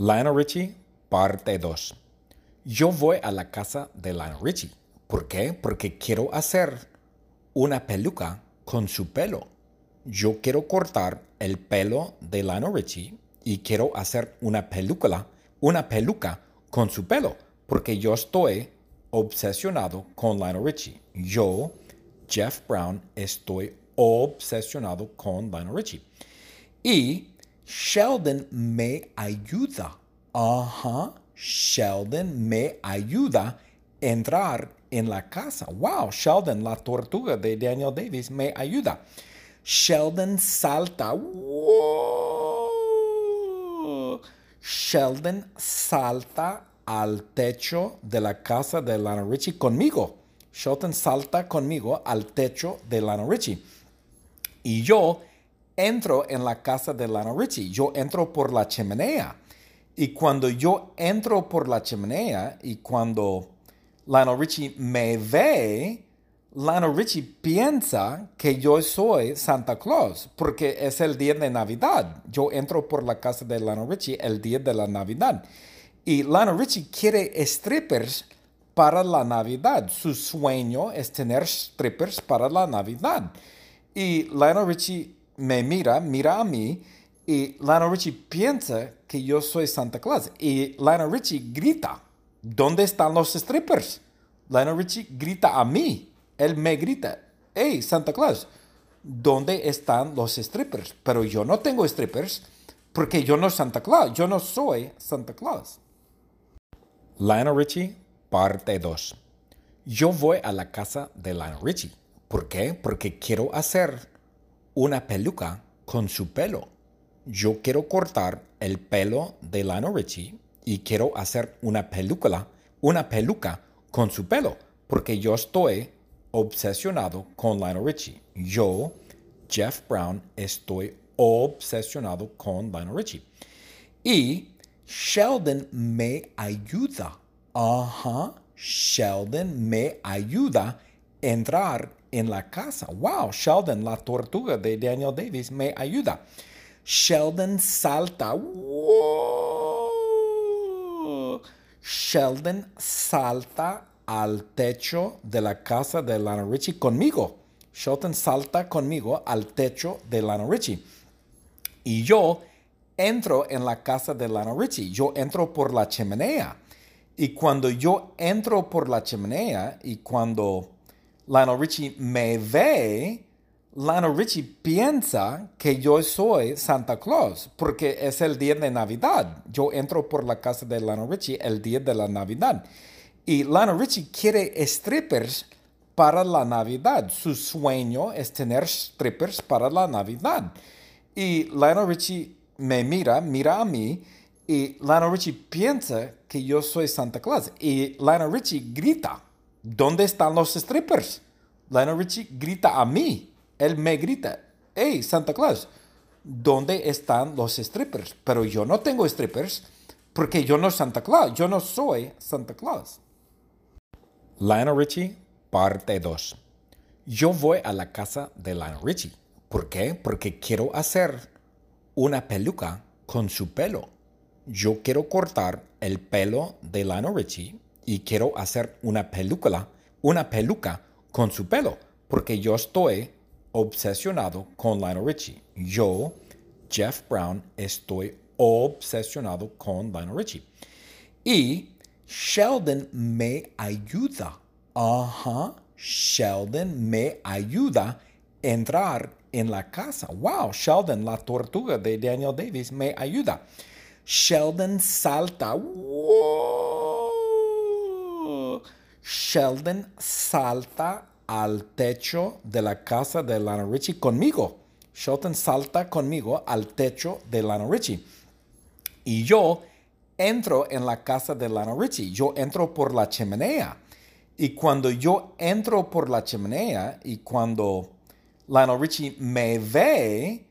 Lionel Richie, parte 2. Yo voy a la casa de Lionel Richie. ¿Por qué? Porque quiero hacer una peluca con su pelo. Yo quiero cortar el pelo de Lionel Richie y quiero hacer una peluca, una peluca con su pelo, porque yo estoy obsesionado con Lionel Richie. Yo, Jeff Brown, estoy obsesionado con Lionel Richie. Y Sheldon me ayuda. Ajá, Sheldon me ayuda a entrar en la casa. Wow, Sheldon, la tortuga de Daniel Davis, me ayuda. Sheldon salta. Wow. Sheldon salta al techo de la casa de Lana Richie conmigo. Sheldon salta conmigo al techo de Lana Richie. Y yo entro en la casa de Lana Richie. Yo entro por la chimenea. Y cuando yo entro por la chimenea y cuando Lionel Richie me ve, Lionel Richie piensa que yo soy Santa Claus porque es el día de Navidad. Yo entro por la casa de Lionel Richie el día de la Navidad. Y Lionel Richie quiere strippers para la Navidad. Su sueño es tener strippers para la Navidad. Y Lionel Richie me mira, mira a mí, y Lionel Richie piensa que yo soy Santa Claus. Y Lionel Richie grita, ¿dónde están los strippers? Lionel Richie grita a mí. Él me grita, hey, Santa Claus, ¿dónde están los strippers? Pero yo no tengo strippers porque yo no Santa Claus. Yo no soy Santa Claus. Lionel Richie, parte 2. Yo voy a la casa de Lionel Richie. ¿Por qué? Porque quiero hacer una peluca con su pelo. Yo quiero cortar el pelo de Lionel Richie y quiero hacer una peluca, una peluca con su pelo, porque yo estoy obsesionado con Lionel Richie. Yo, Jeff Brown, estoy obsesionado con Lionel Richie. Y Sheldon me ayuda. Ajá, Sheldon me ayuda entrar en la casa. Wow, Sheldon, la tortuga de Daniel Davis, me ayuda. Sheldon salta. Wow. Sheldon salta al techo de la casa de Lana Richie conmigo. Sheldon salta conmigo al techo de Lana Richie. Y yo entro en la casa de Lana Richie. Yo entro por la chimenea. Y cuando yo entro por la chimenea y cuando Lionel Richie me ve, Lionel Richie piensa que yo soy Santa Claus porque es el día de Navidad. Yo entro por la casa de Lionel Richie el día de la Navidad. Y Lionel Richie quiere strippers para la Navidad. Su sueño es tener strippers para la Navidad. Y Lionel Richie me mira, mira a mí, y Lionel Richie piensa que yo soy Santa Claus. Y Lionel Richie grita, ¿dónde están los strippers? Lionel Richie grita a mí. Él me grita, hey, Santa Claus, ¿dónde están los strippers? Pero yo no tengo strippers porque yo no Santa Claus. Yo no soy Santa Claus. Lionel Richie, parte 2. Yo voy a la casa de Lionel Richie. ¿Por qué? Porque quiero hacer una peluca con su pelo. Yo quiero cortar el pelo de Lionel Richie y quiero hacer una peluca, una peluca con su pelo, porque yo estoy obsesionado con Lionel Richie. Yo, Jeff Brown, estoy obsesionado con Lionel Richie. Y Sheldon me ayuda. Ajá, Sheldon me ayuda a entrar en la casa. Wow, Sheldon, la tortuga de Daniel Davis, me ayuda. Sheldon salta. Wow. Sheldon salta al techo de la casa de Lana Richie conmigo. Sheldon salta conmigo al techo de Lana Richie. Y yo entro en la casa de Lana Richie. Yo entro por la chimenea. Y cuando yo entro por la chimenea y cuando Lionel Richie me ve,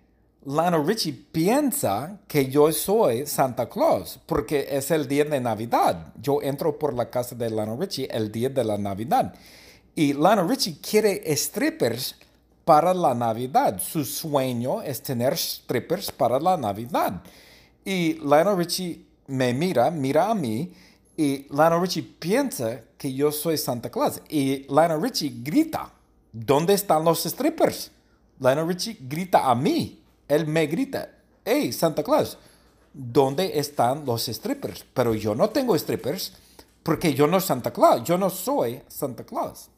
Lionel Richie piensa que yo soy Santa Claus porque es el día de Navidad. Yo entro por la casa de Lionel Richie el día de la Navidad. Y Lionel Richie quiere strippers para la Navidad. Su sueño es tener strippers para la Navidad. Y Lionel Richie me mira, mira a mí y Lionel Richie piensa que yo soy Santa Claus. Y Lionel Richie grita, ¿dónde están los strippers? Lionel Richie grita a mí. Él me grita, hey, Santa Claus, ¿dónde están los strippers? Pero yo no tengo strippers porque yo no Santa Claus, yo no soy Santa Claus.